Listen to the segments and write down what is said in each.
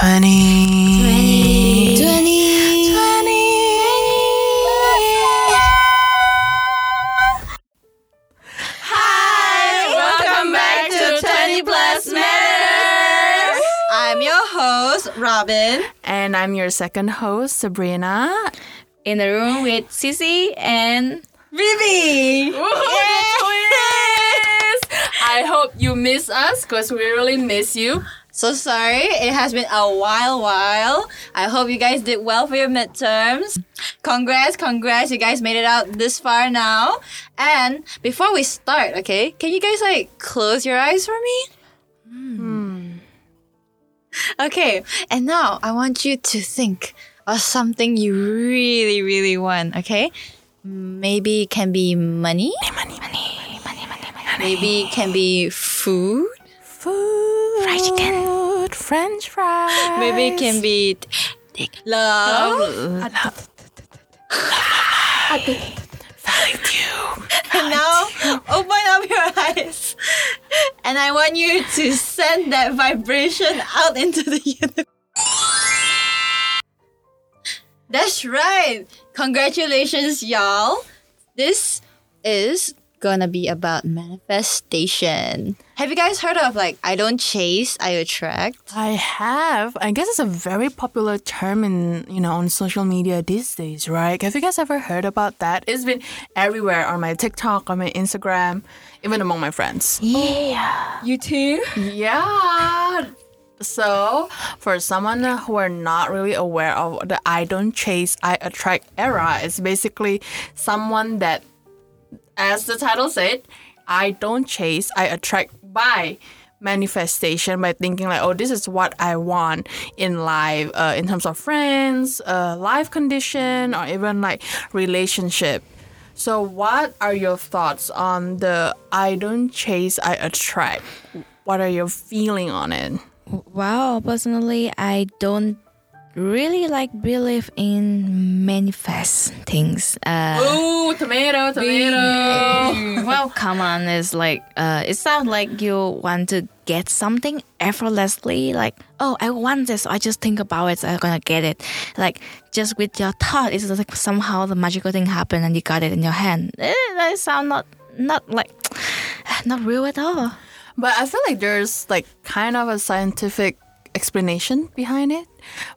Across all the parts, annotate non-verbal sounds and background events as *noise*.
20. 20. 20. Hi, welcome back to 20 Plus Matters. I'm your host, Robin. And I'm your second host, Sabrina. in the room with Sissy and Vivi. I hope you miss us because we really miss you. So sorry, it has been a while, while. I hope you guys did well for your midterms. Congrats, congrats, you guys made it out this far now. And before we start, okay, can you guys like close your eyes for me? Hmm. Okay, and now I want you to think of something you really, really want, okay? Maybe it can be money. Money, money, money, money, money. money. Maybe it can be food. Food. Fried chicken. French fries. Maybe it can be love. Value you. And now open up your eyes. And I want you to send that vibration out into the universe. That's right. Congratulations, y'all. This is gonna be about manifestation. Have you guys heard of like I don't chase, I attract? I have. I guess it's a very popular term in you know on social media these days, right? Have you guys ever heard about that? It's been everywhere on my TikTok, on my Instagram, even among my friends. Yeah. You too? Yeah. So, for someone who are not really aware of the I don't chase, I attract era, it's basically someone that, as the title said, I don't chase, I attract by manifestation by thinking like oh this is what i want in life uh, in terms of friends uh, life condition or even like relationship. So what are your thoughts on the i don't chase i attract? What are your feeling on it? Wow, personally, I don't really like believe in manifest things. Uh, Ooh, tomato, tomato. *laughs* well, come on, it's like uh, it sounds like you want to get something effortlessly. Like, oh, I want this. I just think about it. I'm gonna get it. Like just with your thought, it's like somehow the magical thing happened and you got it in your hand. Eh, that sound not not like *sighs* not real at all. But I feel like there's like kind of a scientific explanation behind it.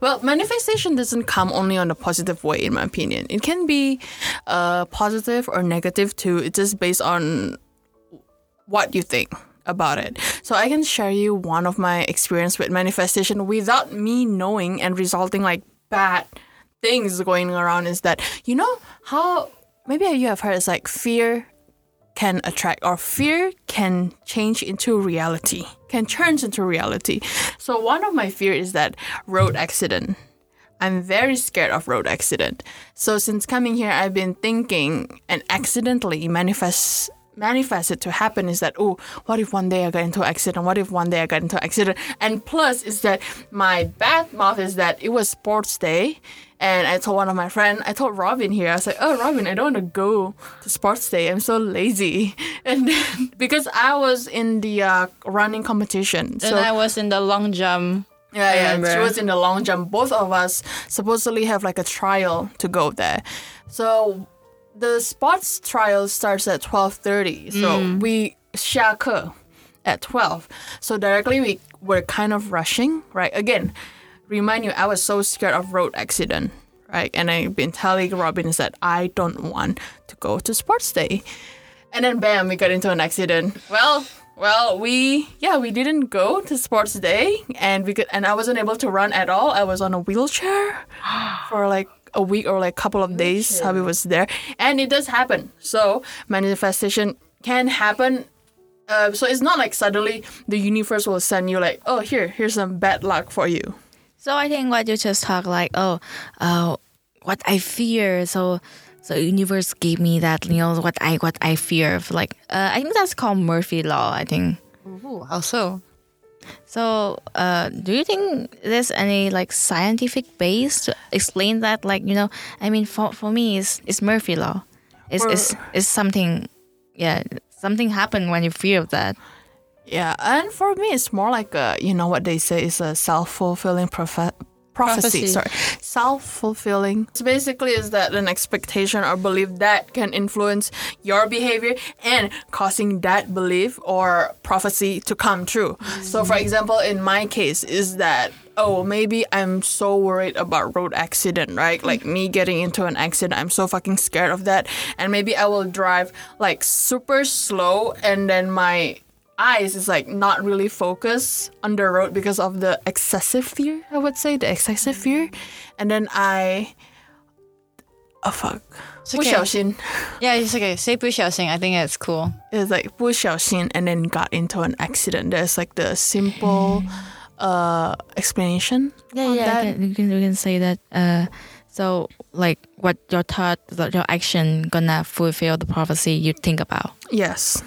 Well, manifestation doesn't come only on a positive way, in my opinion. It can be uh, positive or negative too. It's just based on what you think about it. So I can share you one of my experience with manifestation without me knowing and resulting like bad things going around is that you know how maybe you have heard it's like fear can attract or fear can change into reality can turn into reality. So one of my fear is that road accident. I'm very scared of road accident. So since coming here i've been thinking and accidentally manifest manifest it to happen is that oh what if one day i get into an accident what if one day i get into an accident and plus is that my bad mouth is that it was sports day and I told one of my friends, I told Robin here, I was like, oh, Robin, I don't want to go to sports day. I'm so lazy. *laughs* And then, because I was in the uh, running competition. And I was in the long jump. Yeah, yeah. She was in the long jump. Both of us supposedly have like a trial to go there. So the sports trial starts at twelve thirty. So mm. we 下课 at twelve. So directly we were kind of rushing, right? Again, remind you, I was so scared of road accident, right? And I've been telling Robin is that I don't want to go to sports day. And then bam, we got into an accident. Well, well, we yeah, we didn't go to sports day, and we could, and I wasn't able to run at all. I was on a wheelchair *gasps* for like a week or like couple of days. How it was there, and it does happen. So manifestation can happen. Uh, so it's not like suddenly the universe will send you like, oh here, here's some bad luck for you. So I think what you just talk like, oh, uh, what I fear. So, so universe gave me that, you know, what I what I fear. Of, Like, uh, I think that's called Murphy law. I think. Ooh, how so? So, uh, do you think there's any like scientific base to explain that? Like, you know, I mean, for for me, it's it's Murphy law. It's Or- it's, it's something, yeah, something happened when you feel that. Yeah, and for me, it's more like a you know what they say is a self fulfilling prophe- prophecy. Prophecy. Sorry, self fulfilling. So basically, is that an expectation or belief that can influence your behavior and causing that belief or prophecy to come true. So, for example, in my case, is that oh maybe I'm so worried about road accident, right? Like me getting into an accident, I'm so fucking scared of that, and maybe I will drive like super slow, and then my eyes is like not really focused on the road because of the excessive fear i would say the excessive fear and then i oh fuck okay. 不小心 Yeah, it's okay. Say 不小心. I think it's cool. it's like 不小心 and then got into an accident there's like the simple uh explanation Yeah, on yeah, that. you can, you can you can say that. Uh, so like what your thought, that your action gonna fulfill the prophecy you think about. yes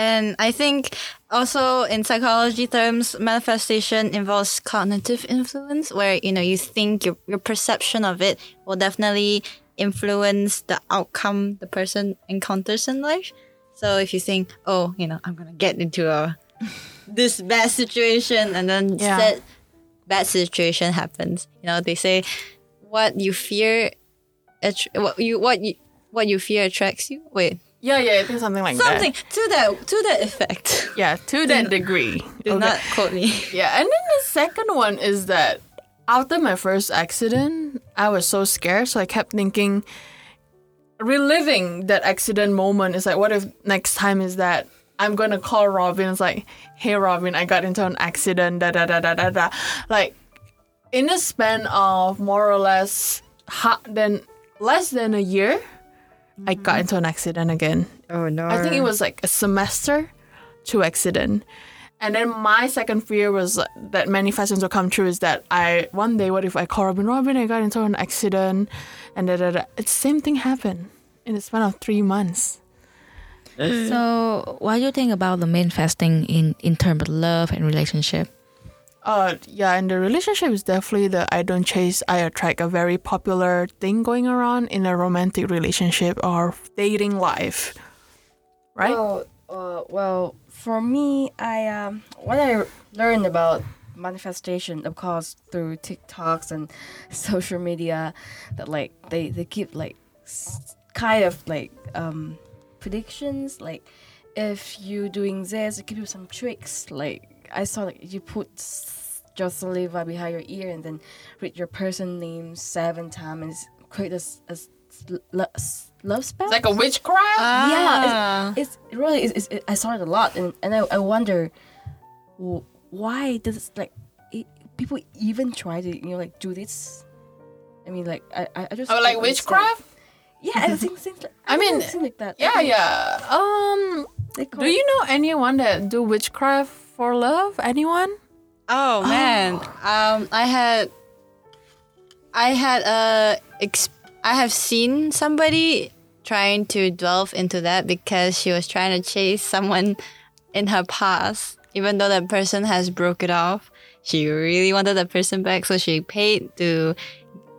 And I think also in psychology terms, manifestation involves cognitive influence, where you know you think your your perception of it will definitely influence the outcome the person encounters in life. So if you think, oh, you know, I'm gonna get into a *laughs* this bad situation, and then Yeah. said bad situation happens, you know, they say what you fear, what you what you what you fear attracts you. Wait, yeah yeah i think something like that. something that to that to that effect. yeah to that degree Do Okay. not quote me. *laughs* Yeah, and then the second one is that after my first accident, I was so scared, so I kept thinking, reliving that accident moment is like, what if next time is that I'm gonna call Robin? It's like, hey Robin, I got into an accident, da da da da da da. Like, in a span of more or less, ha- then less than a year, I got into an accident again. Oh no! I think it was like a semester to accident. And then my second fear was that many manifestations will come true is that I one day what if I call Robin Robin I got into an accident and da da da it's the same thing happened in the span of three months. So what do you think about the manifesting in in terms of love and relationship? Uh yeah, and the relationship is definitely the I don't chase, I attract a very popular thing going around in a romantic relationship or dating life. Right? Well, uh, well, for me, I um, what I learned about manifestation, of course, through TikToks and *laughs* social media, that like they they keep like kind of like um predictions, like if you doing this, it give you some tricks. Like I saw like you put s- your saliva behind your ear and then read your person name seven times and s- create a, s- a s- lo- s- love spell. It's like a witchcraft? Ah. it's really it's, it's, I saw it a lot and, and I, I wonder why does it, like it, people even try to you know like do this I mean like I I I just Oh like don't witchcraft? yeah I think things like *laughs* I mean, things like that Yeah, yeah. Um Do you know anyone that do witchcraft for love? Anyone? Oh man. Um, I had, I had a, ex- I have seen somebody trying to delve into that because she was trying to chase someone in her past, even though that person has broke it off. She really wanted that person back, so she paid to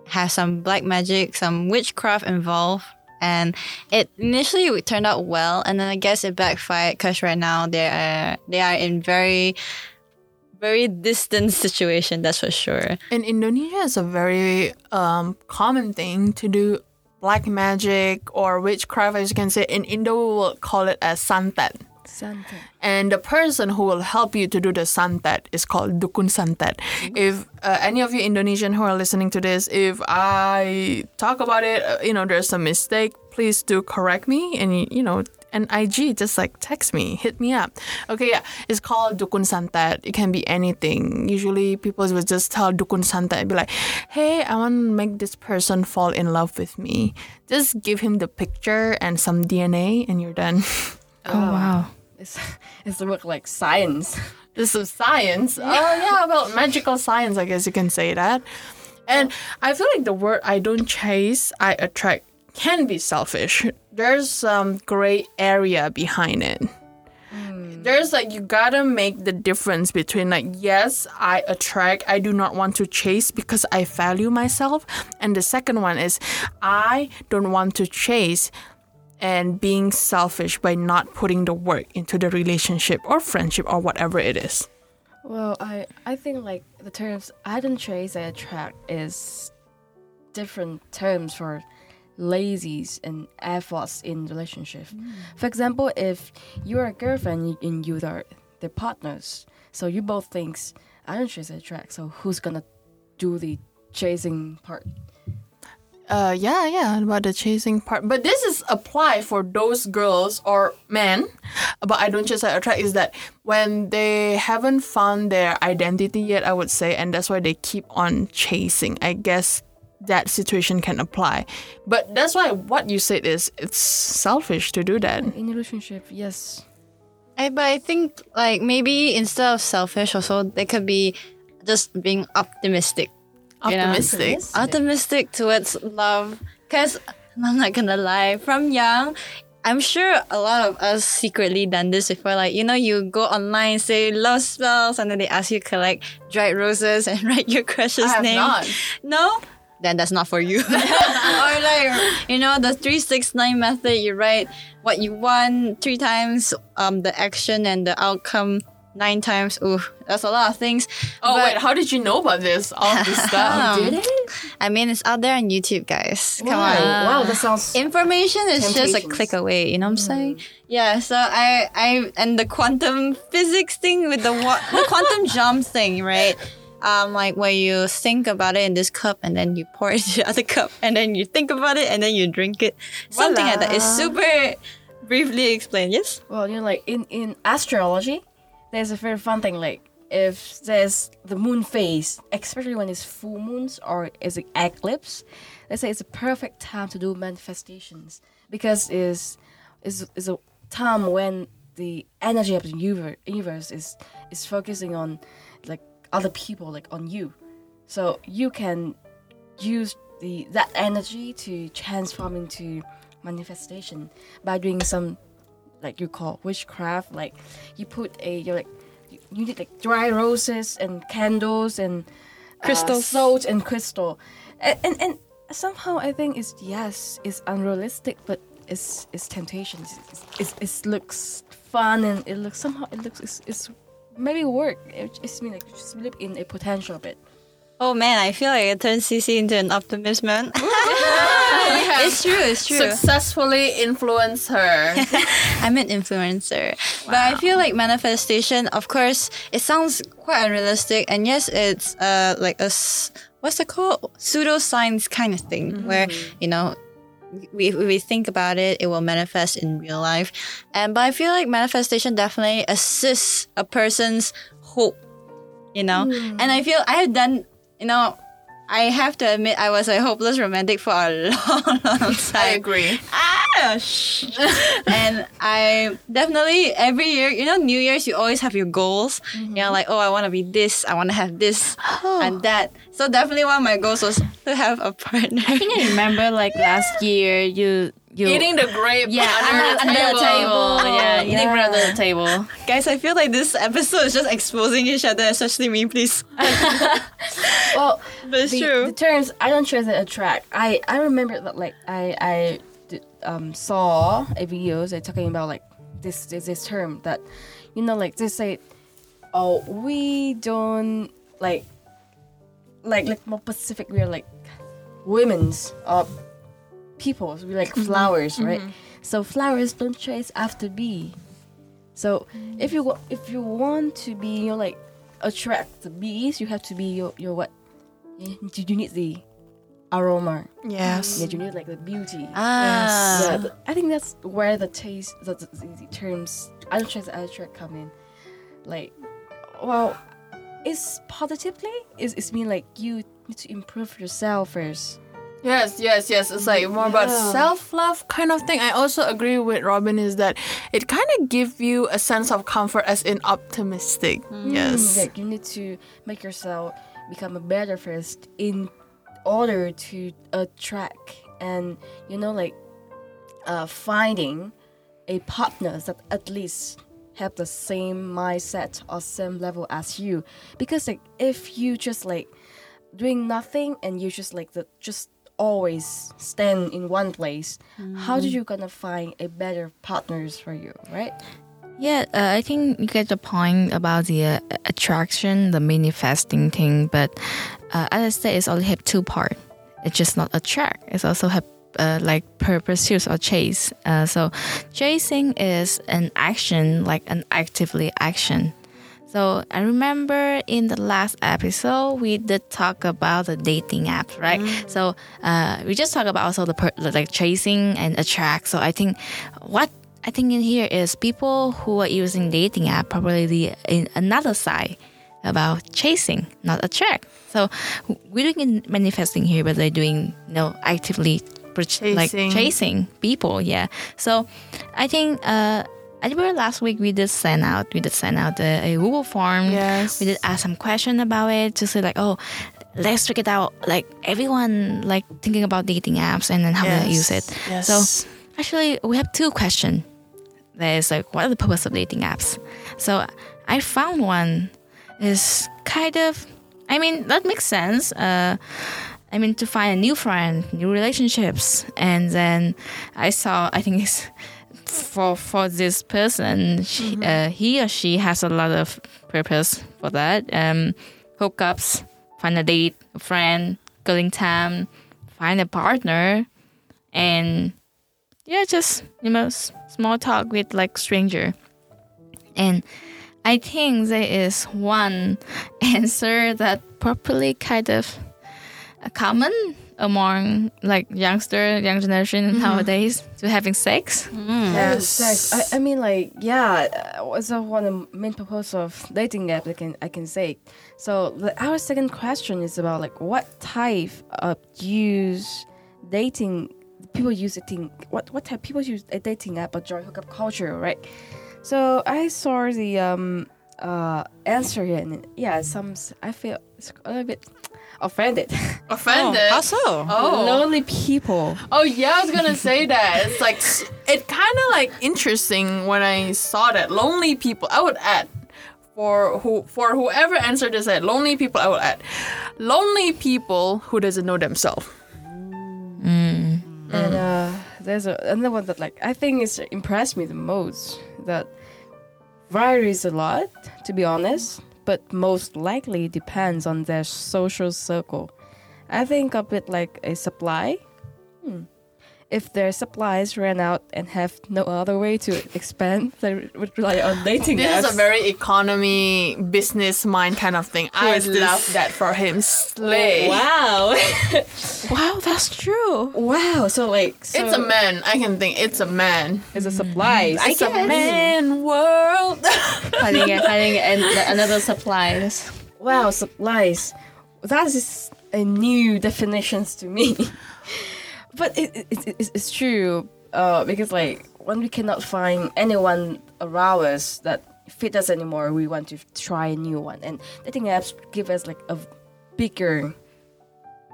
have some black magic, some witchcraft involved. And it initially turned out well, and then I guess it backfired because right now they are they are in very very distant situation, that's for sure. In Indonesia, it's a very um, common thing to do black magic or witchcraft, as you can say. In Indo, we will call it as santet. Santa And the person who will help you to do the santet is called dukun santet. If uh, any of you Indonesian who are listening to this, if I talk about it, uh, you know, there's a mistake, please do correct me. And you- know, and IG just like text me, hit me up. Okay, yeah, it's called dukun santet. It can be anything. Usually, people would just tell dukun santet and be like, "Hey, I want to make this person fall in love with me. Just give him the picture and some DNA, and you're done." *laughs* Oh wow. It's *laughs* it's the work like science *laughs* This is science. Oh yeah, well, magical science, I guess you can say that. And I feel like the word I don't chase, I attract can be selfish. There's some gray area behind it. Hmm. There's like you gotta make the difference between like yes, I attract, I do not want to chase because I value myself. And the second one is I don't want to chase and being selfish by not putting the work into the relationship or friendship or whatever it is. Well, I I think like the terms I don't chase, I attract is different terms for lazies and efforts in relationship. Mm. For example, if you're a girlfriend and you are the partners, so you both thinks I don't chase, I attract. So who's gonna do the chasing part? Uh, yeah, yeah, about the chasing part. But this is apply for those girls or men. But I don't just I attract is that when they haven't found their identity yet, I would say, and that's why they keep on chasing. I guess that situation can apply. But that's why what you said is it's selfish to do that. In a relationship, yes. I, but I think like maybe instead of selfish, also they could be just being optimistic. You know? Optimistic. optimistic towards love. Because I'm not gonna lie, from young, I'm sure a lot of us secretly done this before. Like, you know, you go online, say love spells, and then they ask you to collect dried roses and *laughs* write your crush's I have name. not. No? Then that's not for you. *laughs* or like, you know, the 369 method, you write what you want three times, um, the action and the outcome nine times. Ooh, that's a lot of things. Oh But- wait, how did you know about this? All this *laughs* stuff. Um, Did it? I mean, it's out there on YouTube, guys. Come Wow. on. Wow, that sounds. Information is just a click away, you know what I'm saying? Yeah, so I I and the quantum physics thing with the wa- the quantum *laughs* jump thing, right? Um, like where you think about it in this cup and then you pour it *laughs* into the other cup and then you think about it and then you drink it. Something like that. It's super briefly explained. Yes. Well, you know, like in in astrology, there's a very fun thing. Like if there's the moon phase, especially when it's full moons or is an eclipse, they say it's a perfect time to do manifestations because is is is a time when the energy of the universe is is focusing on like other people, like on you. So you can use the that energy to transform into manifestation by doing some like you call witchcraft like you put a you're like you, need like dry roses and candles and uh, Crystals. salt and crystal and, and and somehow i think it's yes it's unrealistic but it's it's temptation it's, it's, it's, it looks fun and it looks somehow it looks it's, it's maybe work it, it's mean like you just believe in a potential bit. Oh man, I feel like I turned CC into an optimist man. *laughs* it's true. It's true. Successfully influence her. *laughs* I'm an influencer. But I feel like manifestation, of course, it sounds quite unrealistic. And yes, it's uh like a what's it called? Pseudoscience kind of thing where, you know, we, we think about it, it will manifest in real life. And but I feel like manifestation definitely assists a person's hope, you know? And I feel I have done, you know, I have to admit I was a hopeless romantic for a *laughs* long, long *laughs* time I agree. ah, shh. *laughs* and I definitely every year, you know, New Year's, you always have your goals. You know, like, oh, I want to be this, I want to have this and that. So definitely one of my goals was to have a partner. I think I remember like last year you you Eating the grape yeah under, under, under the table yeah eating Yeah. under the table. Guys, I feel like this episode is just exposing each other, especially me, please. *laughs* well But it's the, true. the terms I don't trust that attract. I I remember that like I I did, um saw a video they talking about like this this this term that you know like they say oh we don't like like like more Pacific we are like women's uh peoples we like flowers right so flowers don't chase after bee so if you if you want to be you know like attract the bees you have to be your your what you you need the aroma Yes. yeah you need like the beauty Ah. yeah, I think that's where the taste, the, the, the terms, I don't trust attract come in. Like, well, it's positively, it's, it's mean like you need to improve yourself first. Yes, yes, yes. It's like more about self love kind of thing. I also agree with Robin is that it kind of give you a sense of comfort as in optimistic. Yes. Like, you need to make yourself become a better first in order to attract and, you know, like, uh, finding a partner that at least have the same mindset or same level as you because like if you just like doing nothing and you just like the just always stand in one place, how did you gonna find a better partners for you, right? Yeah, uh, I think you get the point about the uh, attraction, the manifesting thing. But uh, as I said, it's only have two part. It's just not attract. It's also have uh, like pursuit or chase. Uh, so chasing is an action, like an actively action. So I remember in the last episode we did talk about the dating apps, right? So uh, we just talk about also the per- like chasing and attract. So I think what I think in here is people who are using dating app probably the in another side about chasing, not attract. So we're doing manifesting here, but they're doing you know actively pur- like Chasing. chasing people. Yeah. So I think uh, I remember last week we did send out we did send out a, a Google form. Yes. We did ask some question about it to say like oh. Let's check it out. Like everyone, like thinking about dating apps and then how to use it. Yes. So actually, we have two questions. There's like, what are the purpose of dating apps? So I found one is kind of, I mean, that makes sense. Uh, I mean, to find a new friend, new relationships, and then I saw, I think it's for for this person, she, uh, he or she has a lot of purpose for that. Um, hookups, find a date, a friend, killing time, find a partner, and yeah, just you know, s- small talk with like stranger. And I think there is one *laughs* answer that probably kind of common among like youngster, young generation nowadays to having sex. Yes. Sex. I, I mean, like, yeah, it's uh, one of the main purpose of dating app. I can I can say. So the, our second question is about like what type of use dating people use dating what what type people use a dating app or join hookup culture, right? So I saw the um uh answer here, and yeah, some I feel it's a little bit offended. *laughs* Offended. How so? Oh. Lonely people. Oh yeah, I was gonna say that. It's like *laughs* it kind of like interesting when I saw that lonely people. I would add for who for whoever answered this at lonely people. I would add lonely people who doesn't know themselves. And uh, there's a, another one that like I think it's impressed me the most that varies a lot, to be honest, but most likely depends on their social circle. I think of it like a supply. Hmm. If their supplies ran out and have no other way to expand, they would rely on dating This apps. is a very economy business mind kind of thing. I is this? love that for him. Slay. *laughs* wow, *laughs* Wow, that's true. wow! So like, so It's a man. I can think it's a man. It's a supplies. It's a man world. *laughs* finding it, finding an, another supplies. Wow, supplies. That is a new definitions to me. But it, it, it, it's- true uh, because like when we cannot find anyone around us that fit us anymore, we want to try a new one. And dating apps give us like a bigger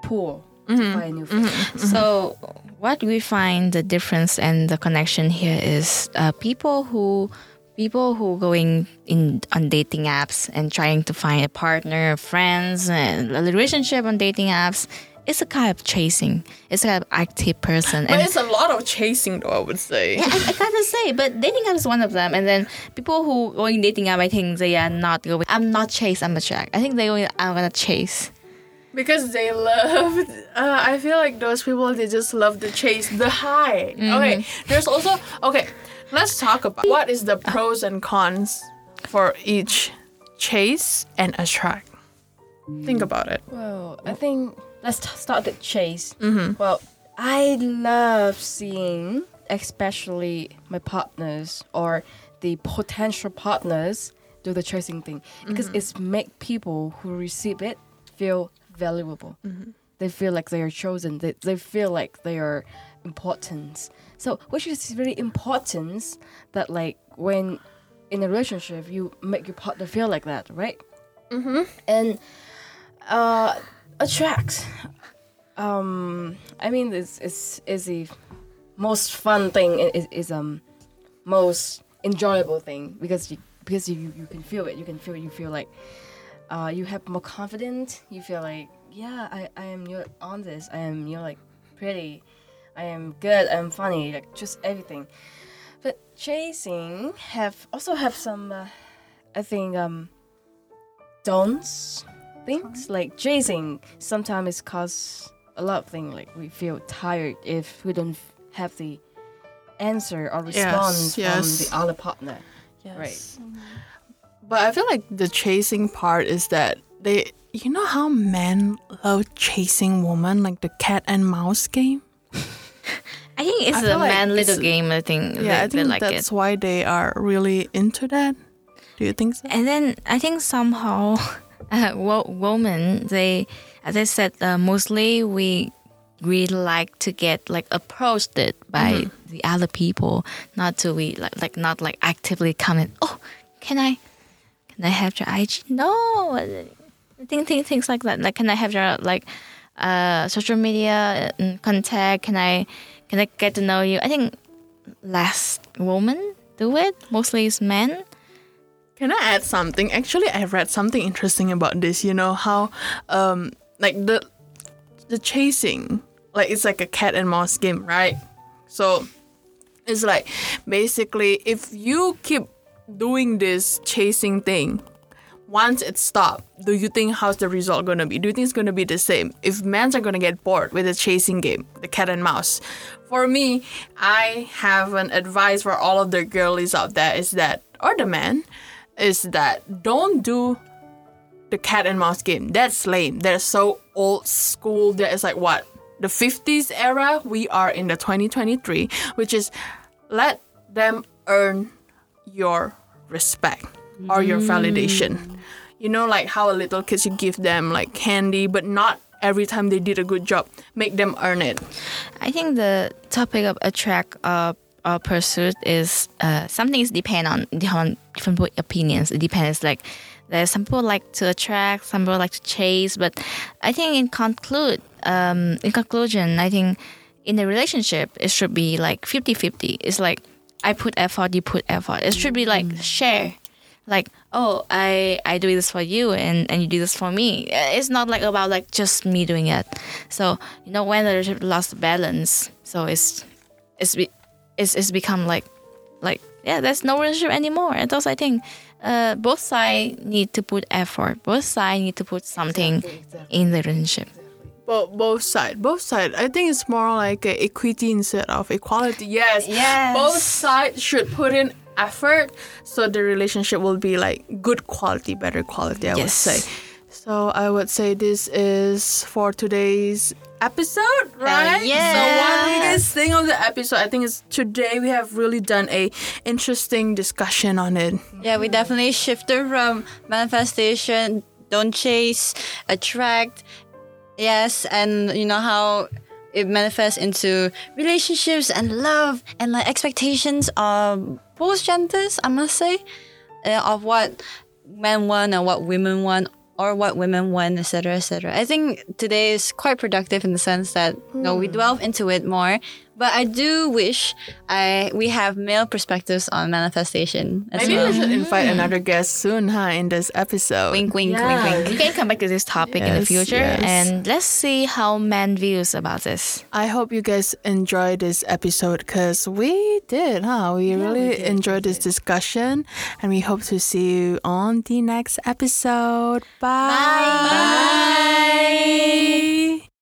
pool to find a new friends. So, what we find the difference and the connection here is uh, people who people who going in on dating apps and trying to find a partner, friends, and a relationship on dating apps. It's a kind of chasing. It's a kind of active person, but and it's a lot of chasing, though. I would say. yeah, I, I gotta say, but dating app is one of them. And then people who going dating app, I think they are not going. I'm not chase. I'm attract. I think they going. I'm gonna chase. Because they love, uh, I feel like those people they just love the chase, the high. Okay, there's also okay. Let's talk about what is the pros and cons for each chase and attract. Think about it. Well, I think let's t- start the chase. Well, I love seeing, especially my partners or the potential partners, do the chasing thing because it's make people who receive it feel valuable. They feel like they are chosen. They, they feel like they are important. So, which is really important that like when in a relationship you make your partner feel like that, right? Mm-hmm. And uh, attract. Um, I mean, it's it's is the most fun thing. Is, is um most enjoyable thing because you because you you can feel it. You can feel you feel like uh you have more confidence. You feel like yeah, I I am you're on this. I am you're like pretty, I am good, I'm funny, like just everything. But chasing have also have some, uh, I think, um, don'ts things like chasing. Sometimes cause a lot of things like we feel tired if we don't have the answer or response yes. from the other partner. Right. Mm-hmm. But I feel like the chasing part is that they, you know how men love chasing women, like the cat and mouse game. *laughs* I think it's I a feel like man little game. I think. Yeah, they, I think like that's it. why they are really into that. Do you think so? And then I think somehow, *laughs* uh, *laughs* wo- women they, as I said, uh, mostly we we like to get like approached it by Mm-hmm. the other people, not to we like like not like actively comment. Oh, can I, can I have your IG? No, think think things like that. Like, can I have your like, uh, social media uh, contact? Can I, can I get to know you? I think less women do it. Mostly it's men. Can I add something? Actually, I've read something interesting about this. You know how, um, like the the chasing, like it's like a cat and mouse game, right? So it's like basically if you keep doing this chasing thing, once it stops, do you think how's the result gonna be? Do you think it's gonna be the same? If men are gonna get bored with the chasing game, the cat and mouse, for me, I have an advice for all of the girlies out there is that, or the men, is that don't do the cat and mouse game. That's lame. That's so old school. That is like what the 50s era. We are in the 2023, which is let them earn your respect or your validation. You know, like how a little kids you give them like candy, but not every time they did a good job. Make them earn it. I think the topic of attract uh, or pursuit is uh, something is depend on different different opinions. It depends. Like there's some people like to attract, some people like to chase. But I think in conclude, um, in conclusion, I think in a relationship it should be like 50-50. It's like I put effort, you put effort. It should be like share. Like oh, I I do this for you and and you do this for me. It's not like about like just me doing it. So you know when the relationship lost balance, so it's it's it's it's become like like yeah, there's no relationship anymore. And thus I think uh, both sides need to put effort. Both sides need to put something in the relationship. But both side, both side. I think it's more like equity instead of equality. Yes. Yes. Both sides should put in effort, so the relationship will be like good quality, better quality. I would say. So I would say this is for today's episode, right? yeah. So what do you guys think of the episode? I think it's today we have really done a interesting discussion on it. Yeah, we definitely shifted from manifestation, don't chase, attract. Yes, and you know how it manifests into relationships and love and like expectations of both genders, I must say, uh, of what men want and what women want or what women want, etc., etc. I think today is quite productive in the sense that you know, we hmm. delve into it more. But I do wish I we have male perspectives on manifestation as Maybe well. we should invite mm. another guest soon, huh? In this episode. Wink, wink, Yeah. wink, wink. We can come back to this topic in the future, yes. and let's see how men views about this. I hope you guys enjoyed this episode because we did, huh? We really enjoyed this discussion and we hope to see you on the next episode. Bye. Bye.